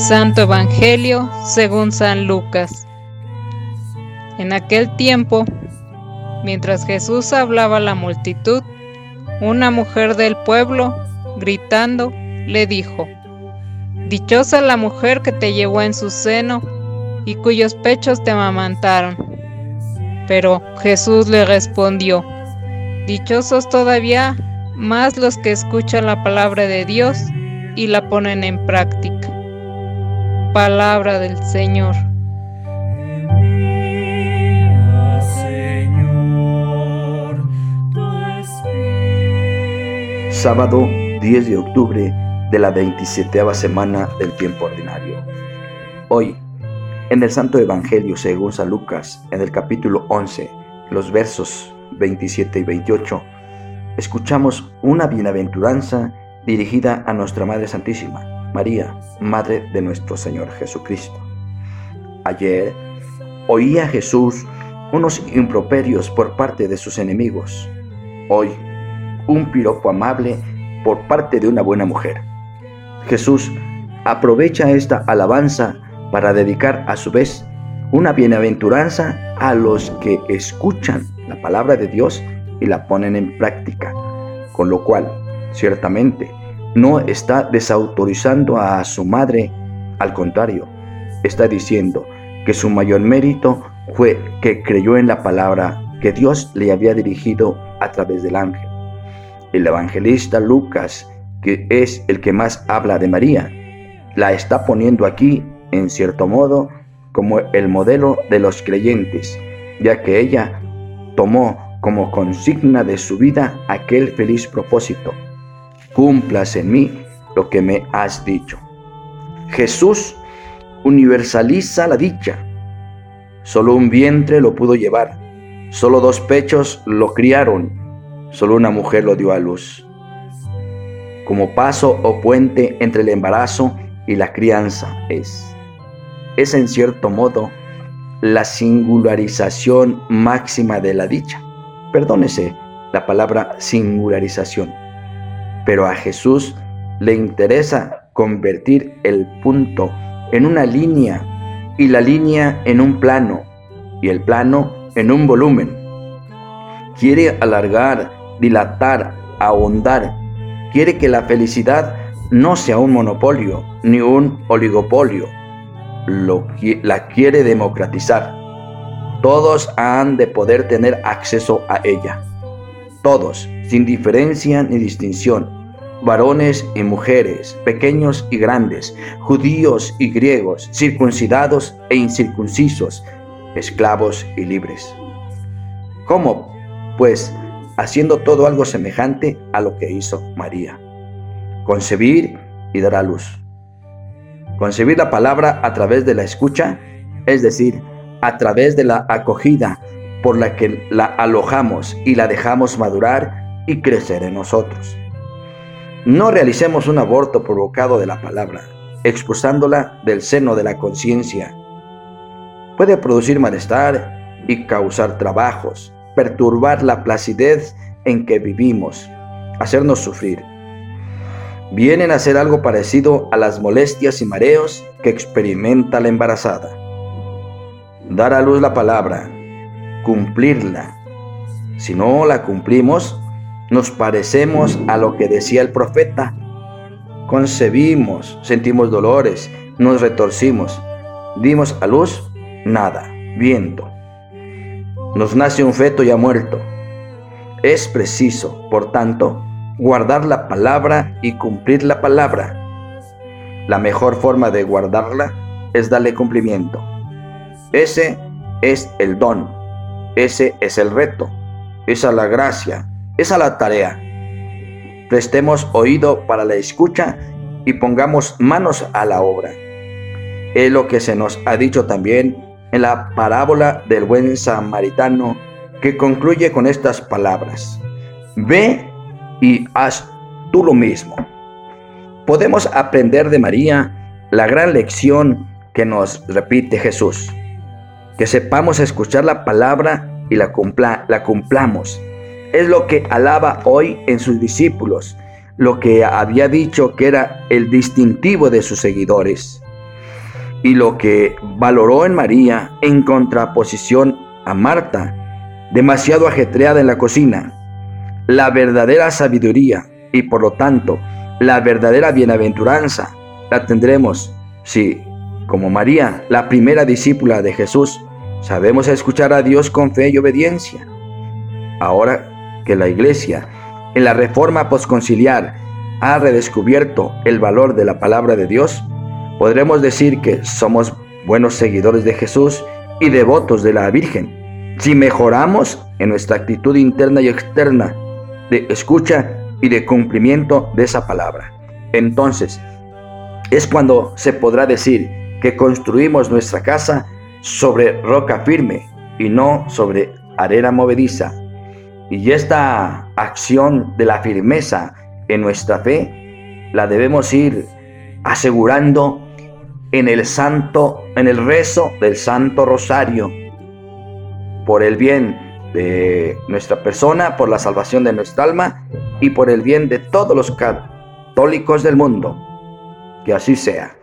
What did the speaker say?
Santo Evangelio según San Lucas. En aquel tiempo, mientras Jesús hablaba a la multitud, una mujer del pueblo, gritando, le dijo, Dichosa la mujer que te llevó en su seno y cuyos pechos te amamantaron. Pero Jesús le respondió, Dichosos todavía más los que escuchan la palabra de Dios y la ponen en práctica. Palabra del Señor. Sábado 10 de octubre de la 27 semana del tiempo ordinario. Hoy, en el Santo Evangelio según San Lucas, en el capítulo 11, los versos 27 y 28, escuchamos una bienaventuranza dirigida a nuestra Madre Santísima, María, Madre de nuestro Señor Jesucristo. Ayer oía Jesús unos improperios por parte de sus enemigos. Hoy, un piropo amable por parte de una buena mujer. Jesús aprovecha esta alabanza para dedicar a su vez una bienaventuranza a los que escuchan la palabra de Dios y la ponen en práctica, con lo cual, ciertamente, no está desautorizando a su madre, al contrario, está diciendo que su mayor mérito fue que creyó en la palabra que Dios le había dirigido a través del ángel. El evangelista Lucas, que es el que más habla de María, la está poniendo aquí, en cierto modo, como el modelo de los creyentes, ya que ella tomó como consigna de su vida aquel feliz propósito cumplas en mí lo que me has dicho. Jesús universaliza la dicha. Solo un vientre lo pudo llevar, solo dos pechos lo criaron, solo una mujer lo dio a luz. Como paso o puente entre el embarazo y la crianza es. Es en cierto modo la singularización máxima de la dicha. Perdónese la palabra singularización pero a Jesús le interesa convertir el punto en una línea y la línea en un plano y el plano en un volumen. Quiere alargar, dilatar, ahondar. Quiere que la felicidad no sea un monopolio ni un oligopolio. La quiere democratizar. Todos han de poder tener acceso a ella. Todos, sin diferencia ni distinción varones y mujeres, pequeños y grandes, judíos y griegos, circuncidados e incircuncisos, esclavos y libres. ¿Cómo? Pues haciendo todo algo semejante a lo que hizo María. Concebir y dar a luz. Concebir la palabra a través de la escucha, es decir, a través de la acogida por la que la alojamos y la dejamos madurar y crecer en nosotros. No realicemos un aborto provocado de la palabra, expulsándola del seno de la conciencia. Puede producir malestar y causar trabajos, perturbar la placidez en que vivimos, hacernos sufrir. Vienen a ser algo parecido a las molestias y mareos que experimenta la embarazada. Dar a luz la palabra, cumplirla. Si no la cumplimos, nos parecemos a lo que decía el profeta. Concebimos, sentimos dolores, nos retorcimos, dimos a luz, nada, viento. Nos nace un feto ya muerto. Es preciso, por tanto, guardar la palabra y cumplir la palabra. La mejor forma de guardarla es darle cumplimiento. Ese es el don, ese es el reto, esa es la gracia, esa la tarea. Prestemos oído para la escucha y pongamos manos a la obra. Es lo que se nos ha dicho también en la parábola del buen samaritano que concluye con estas palabras. Ve y haz tú lo mismo. Podemos aprender de María la gran lección que nos repite Jesús. Que sepamos escuchar la palabra y la, la cumplamos es lo que alaba hoy en sus discípulos, lo que había dicho que era el distintivo de sus seguidores. y lo que valoró en María en contraposición a Marta, demasiado ajetreada en la cocina. La verdadera sabiduría y por lo tanto la verdadera bienaventuranza la tendremos si, como María, la primera discípula de Jesús, sabemos escuchar a Dios con fe y obediencia. Ahora que la Iglesia, en la reforma posconciliar, ha redescubierto el valor de la palabra de Dios, podremos decir que somos buenos seguidores de Jesús y devotos de la Virgen, si mejoramos en nuestra actitud interna y externa de escucha y de cumplimiento de esa palabra. Entonces, es cuando se podrá decir que construimos nuestra casa sobre roca firme y no sobre arena movediza. Y esta acción de la firmeza en nuestra fe la debemos ir asegurando en el santo, en el rezo del Santo Rosario, por el bien de nuestra persona, por la salvación de nuestra alma y por el bien de todos los católicos del mundo. Que así sea.